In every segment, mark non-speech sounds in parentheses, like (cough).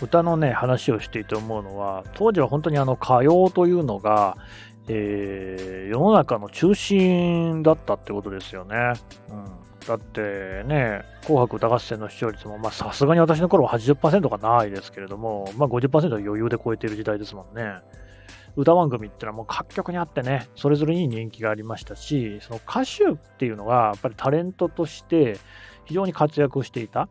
歌のね、話をしていて思うのは、当時は本当にあの歌謡というのが、えー、世の中の中心だったってことですよね。うん、だってね、紅白歌合戦の視聴率も、まあさすがに私の頃は80%がないですけれども、まあ50%は余裕で超えている時代ですもんね。歌番組ってのはもう各局にあってね、それぞれに人気がありましたし、その歌手っていうのがやっぱりタレントとして非常に活躍していた。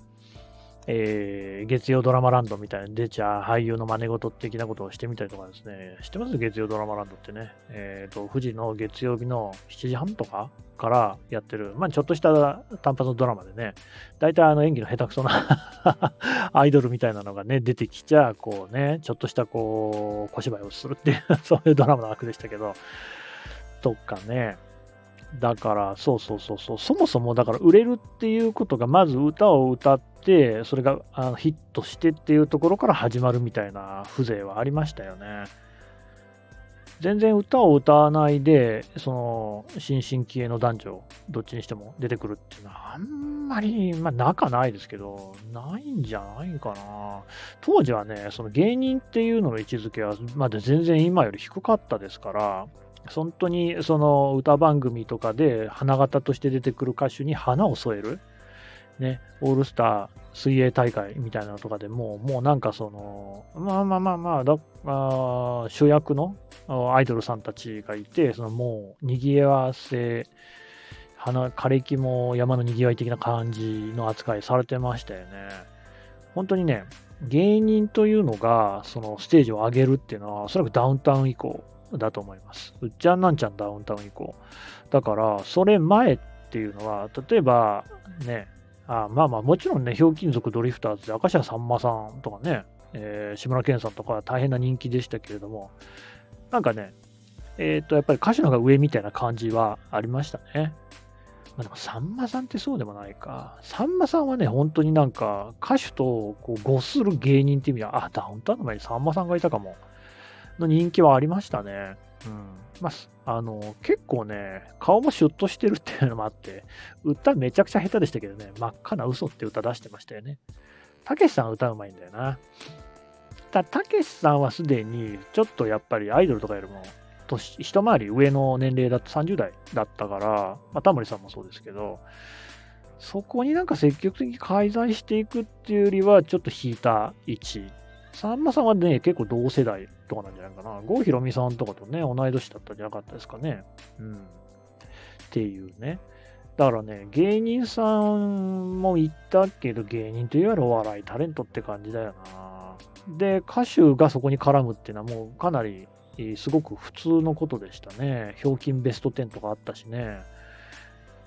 えー、月曜ドラマランドみたいな出ちゃ俳優の真似事的なことをしてみたりとかですね、知ってます？月曜ドラマランドってね、えっ、ー、と、富士の月曜日の7時半とかからやってる、まあちょっとした単発のドラマでね、大体あの演技の下手くそな (laughs) アイドルみたいなのがね、出てきちゃ、こうね、ちょっとしたこう、小芝居をするっていう、そういうドラマの枠でしたけど、とかね、だから、そうそうそうそう、そもそもだから売れるっていうことが、まず歌を歌って、それがあのヒットしてっていうところから始まるみたいな風情はありましたよね。全然歌を歌わないで、その、新進気鋭の男女、どっちにしても出てくるっていうのは、あんまり、まあ、仲ないですけど、ないんじゃないかな。当時はね、その芸人っていうのの位置づけは、まだ全然今より低かったですから、本当にその歌番組とかで花形として出てくる歌手に花を添える、ね、オールスター水泳大会みたいなのとかでももうなんかそのまあまあまあまあだあ主役のアイドルさんたちがいてそのもうにぎわせ花枯れ木も山のにぎわい的な感じの扱いされてましたよね。本当にね芸人というのがそのステージを上げるっていうのはおそらくダウンタウン以降だと思います。うっちゃんなんちゃんダウンタウン以降。だから、それ前っていうのは、例えばね、あまあまあ、もちろんね、ひょうきん族ドリフターズで明石家さんまさんとかね、えー、志村けんさんとか大変な人気でしたけれども、なんかね、えっ、ー、と、やっぱり歌手の方が上みたいな感じはありましたね。まあ、でも、さんまさんってそうでもないか。さんまさんはね、本当になんか、歌手とこう誤する芸人っていう意味では、あ、ダウンタウンの前にさんまさんがいたかも。の人気はありましたね。うん。まあ、あの、結構ね、顔もシュッとしてるっていうのもあって、歌めちゃくちゃ下手でしたけどね、真っ赤な嘘って歌出してましたよね。たけしさん歌うまいんだよな。た、たけしさんはすでに、ちょっとやっぱりアイドルとかよりも、年、一回り上の年齢だと30代だったから、まあ、タモリさんもそうですけど、そこになんか積極的に介在していくっていうよりは、ちょっと引いた位置さんまさんはね、結構同世代とかなんじゃないかな。郷ひろみさんとかとね、同い年だったんじゃなかったですかね。うん。っていうね。だからね、芸人さんも言ったけど、芸人といわゆるお笑いタレントって感じだよな。で、歌手がそこに絡むっていうのはもうかなりすごく普通のことでしたね。ひょうきんベスト10とかあったしね。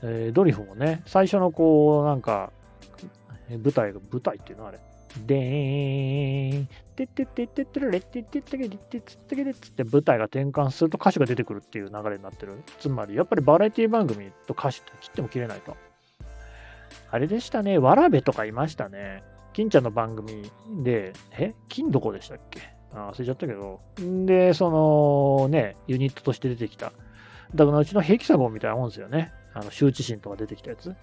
えー、ドリフもね、最初のこう、なんか、舞台が、舞台っていうのあれ、でーん、てってってってってれってってってけてってってけてって舞台が転換すると歌手が出てくるっていう流れになってる。つまり、やっぱりバラエティ番組と歌手って切っても切れないと。あれでしたね、わらべとかいましたね。金ちゃんの番組で、え金どこでしたっけあ忘れちゃったけど。んで、そのね、ユニットとして出てきた。だからうちのヘキサゴンみたいなもんですよね。あの、羞恥心とか出てきたやつ。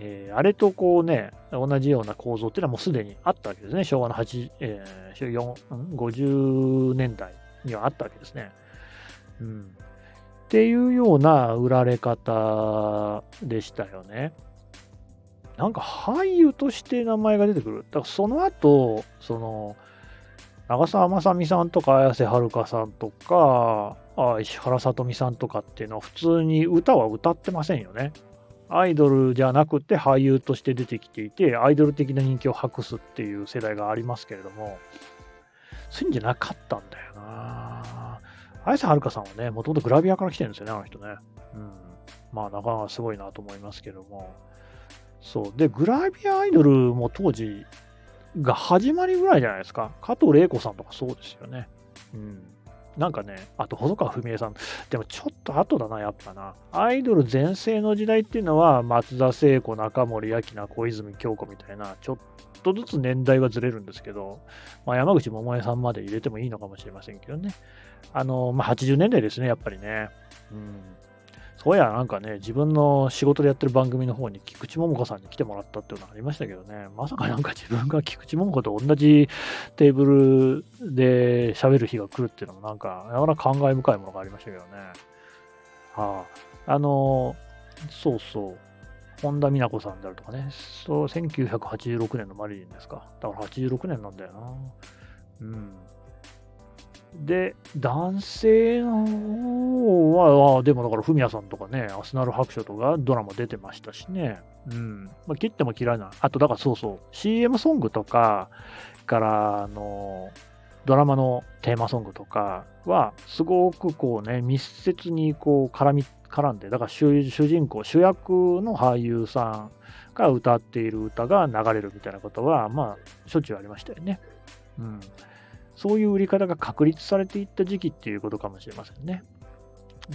えー、あれとこうね、同じような構造っていうのはもうすでにあったわけですね。昭和の8、えー、50年代にはあったわけですね。うん。っていうような売られ方でしたよね。なんか俳優として名前が出てくる。だからその後、その、長澤まさみさんとか綾瀬はるかさんとか、あ石原さとみさんとかっていうのは普通に歌は歌ってませんよね。アイドルじゃなくて俳優として出てきていて、アイドル的な人気を博すっていう世代がありますけれども、そういうんじゃなかったんだよな綾瀬はるかさんはね、もともとグラビアから来てるんですよね、あの人ね。うん。まあ、なかなかすごいなと思いますけども。そう。で、グラビアアイドルも当時が始まりぐらいじゃないですか。加藤玲子さんとかそうですよね。うん。なんかね、あと細川文枝さん、でもちょっと後だな、やっぱな。アイドル全盛の時代っていうのは、松田聖子、中森明菜、小泉京子みたいな、ちょっとずつ年代はずれるんですけど、まあ、山口百恵さんまで入れてもいいのかもしれませんけどね。あの、まあ、80年代ですね、やっぱりね。うん。そうや、なんかね、自分の仕事でやってる番組の方に菊池桃子さんに来てもらったっていうのがありましたけどね、まさかなんか自分が菊池桃子と同じテーブルで喋る日が来るっていうのもなんか、なかなか感慨深いものがありましたけどね。はあ、あの、そうそう、本田美奈子さんであるとかね、そう、1986年のマリリンですか。だから86年なんだよな。うん。で、男性の方は、あでもだから、フミヤさんとかね、アスナル白書とかドラマ出てましたしね。うん。まあ、切っても嫌いな。あと、だからそうそう、CM ソングとか、から、あの、ドラマのテーマソングとかは、すごくこうね、密接にこう絡み、絡んで、だから主人公、主役の俳優さんが歌っている歌が流れるみたいなことは、まあ、しょっちゅうありましたよね。うん。そういう売り方が確立されていった時期っていうことかもしれませんね。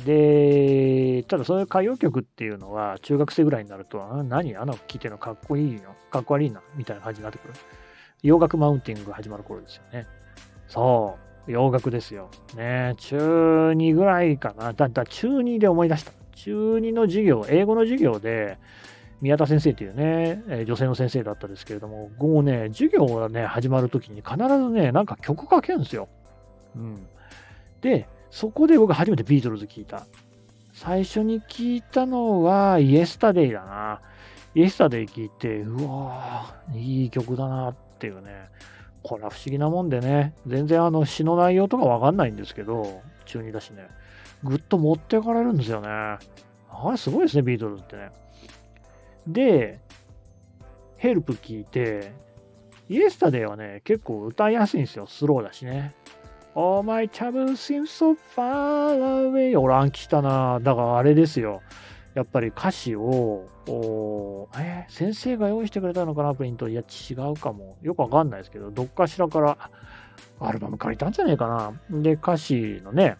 で、ただそういう歌謡曲っていうのは、中学生ぐらいになると、あ何あの聴いてるのかっこいいのかっこ悪いなみたいな感じになってくる。洋楽マウンティングが始まる頃ですよね。そう、洋楽ですよ。ね、中2ぐらいかな。だ、だ、中2で思い出した。中2の授業、英語の授業で、宮田先生っていうね、え女性の先生だったですけれども、もうね、授業がね、始まるときに必ずね、なんか曲かけるんですよ。うん。で、そこで僕初めてビートルズ聞いた。最初に聞いたのは、イエスタデイだな。イエスタデイ聞いて、うわー、いい曲だなっていうね。これは不思議なもんでね、全然あの詩の内容とかわかんないんですけど、中2だしね、ぐっと持ってかれるんですよね。あれすごいですね、ビートルズってね。で、ヘルプ聞いて、イエスタデーはね、結構歌いやすいんですよ。スローだしね。Oh my trouble seems so far away. 俺暗記したな。だからあれですよ。やっぱり歌詞を、え先生が用意してくれたのかな、プリント。いや、違うかも。よくわかんないですけど、どっかしらからアルバム借りたんじゃねえかな。で、歌詞のね、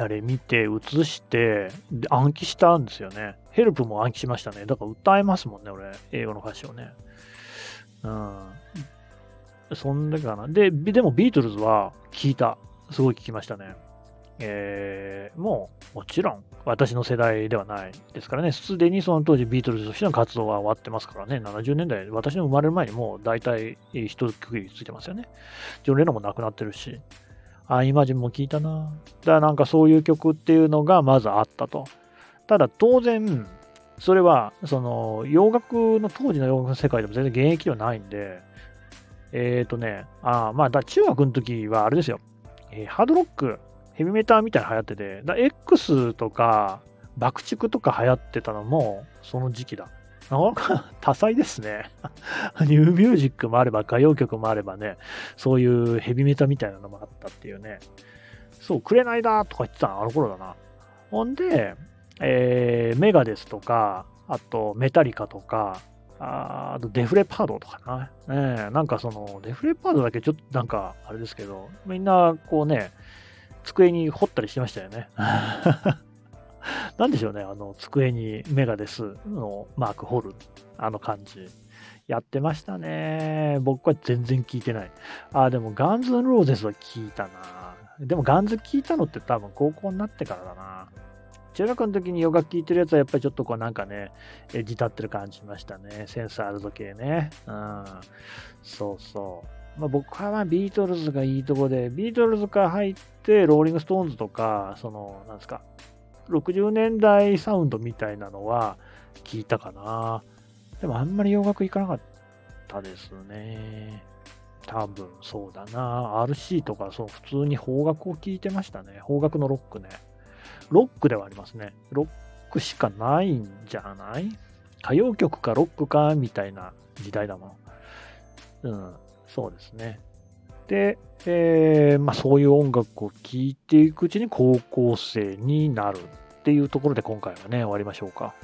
あれ見て、映して、暗記したんですよね。ヘルプも暗記しましたね。だから歌えますもんね、俺。英語の歌詞をね。うん。そんだけかな。で、でもビートルズは聞いた。すごい聞きましたね。えー、もう、もちろん、私の世代ではないですからね、すでにその当時ビートルズとしての活動が終わってますからね、70年代、私の生まれる前にもう大体一区切りついてますよね。ジョン・レノンも亡くなってるし、あ、イマジンも聞いたな。だからなんかそういう曲っていうのがまずあったと。ただ当然、それは、その、洋楽の、当時の洋楽の世界でも全然現役ではないんで、えっ、ー、とね、あまあ、だ中学の時はあれですよ、えー、ハードロック、ヘビメーターみたいな流行ってて、だ X とか、爆竹とか流行ってたのも、その時期だ。なかなか多彩ですね。(laughs) ニューミュージックもあれば、歌謡曲もあればね、そういうヘビメタみたいなのもあったっていうね。そう、くれないだとか言ってたの、あの頃だな。ほんで、えー、メガデスとか、あとメタリカとか、ああとデフレパードとかな。ね、なんかその、デフレパードだけちょっとなんか、あれですけど、みんなこうね、机に掘ったりしてましたよね。(laughs) なんでしょうね、あの、机にメガデスのマーク掘る、あの感じ。やってましたね。僕は全然聞いてない。あ、でもガンズ・ローゼスは聞いたな。でもガンズ聞いたのって多分高校になってからだな。中学の時に洋楽聴いてるやつはやっぱりちょっとこうなんかね、エッジ立ってる感じしましたね。センサールド系ね。うん。そうそう。まあ、僕はまあビートルズがいいとこで、ビートルズから入って、ローリング・ストーンズとか、その、なんですか、60年代サウンドみたいなのは聞いたかな。でもあんまり洋楽行かなかったですね。多分そうだな。RC とかそう普通に邦楽を聴いてましたね。邦楽のロックね。ロックではありますね。ロックしかないんじゃない？歌謡曲かロックかみたいな時代だもん。うん、そうですね。で、えー、まあそういう音楽を聴いていくうちに高校生になるっていうところで今回はね、終わりましょうか。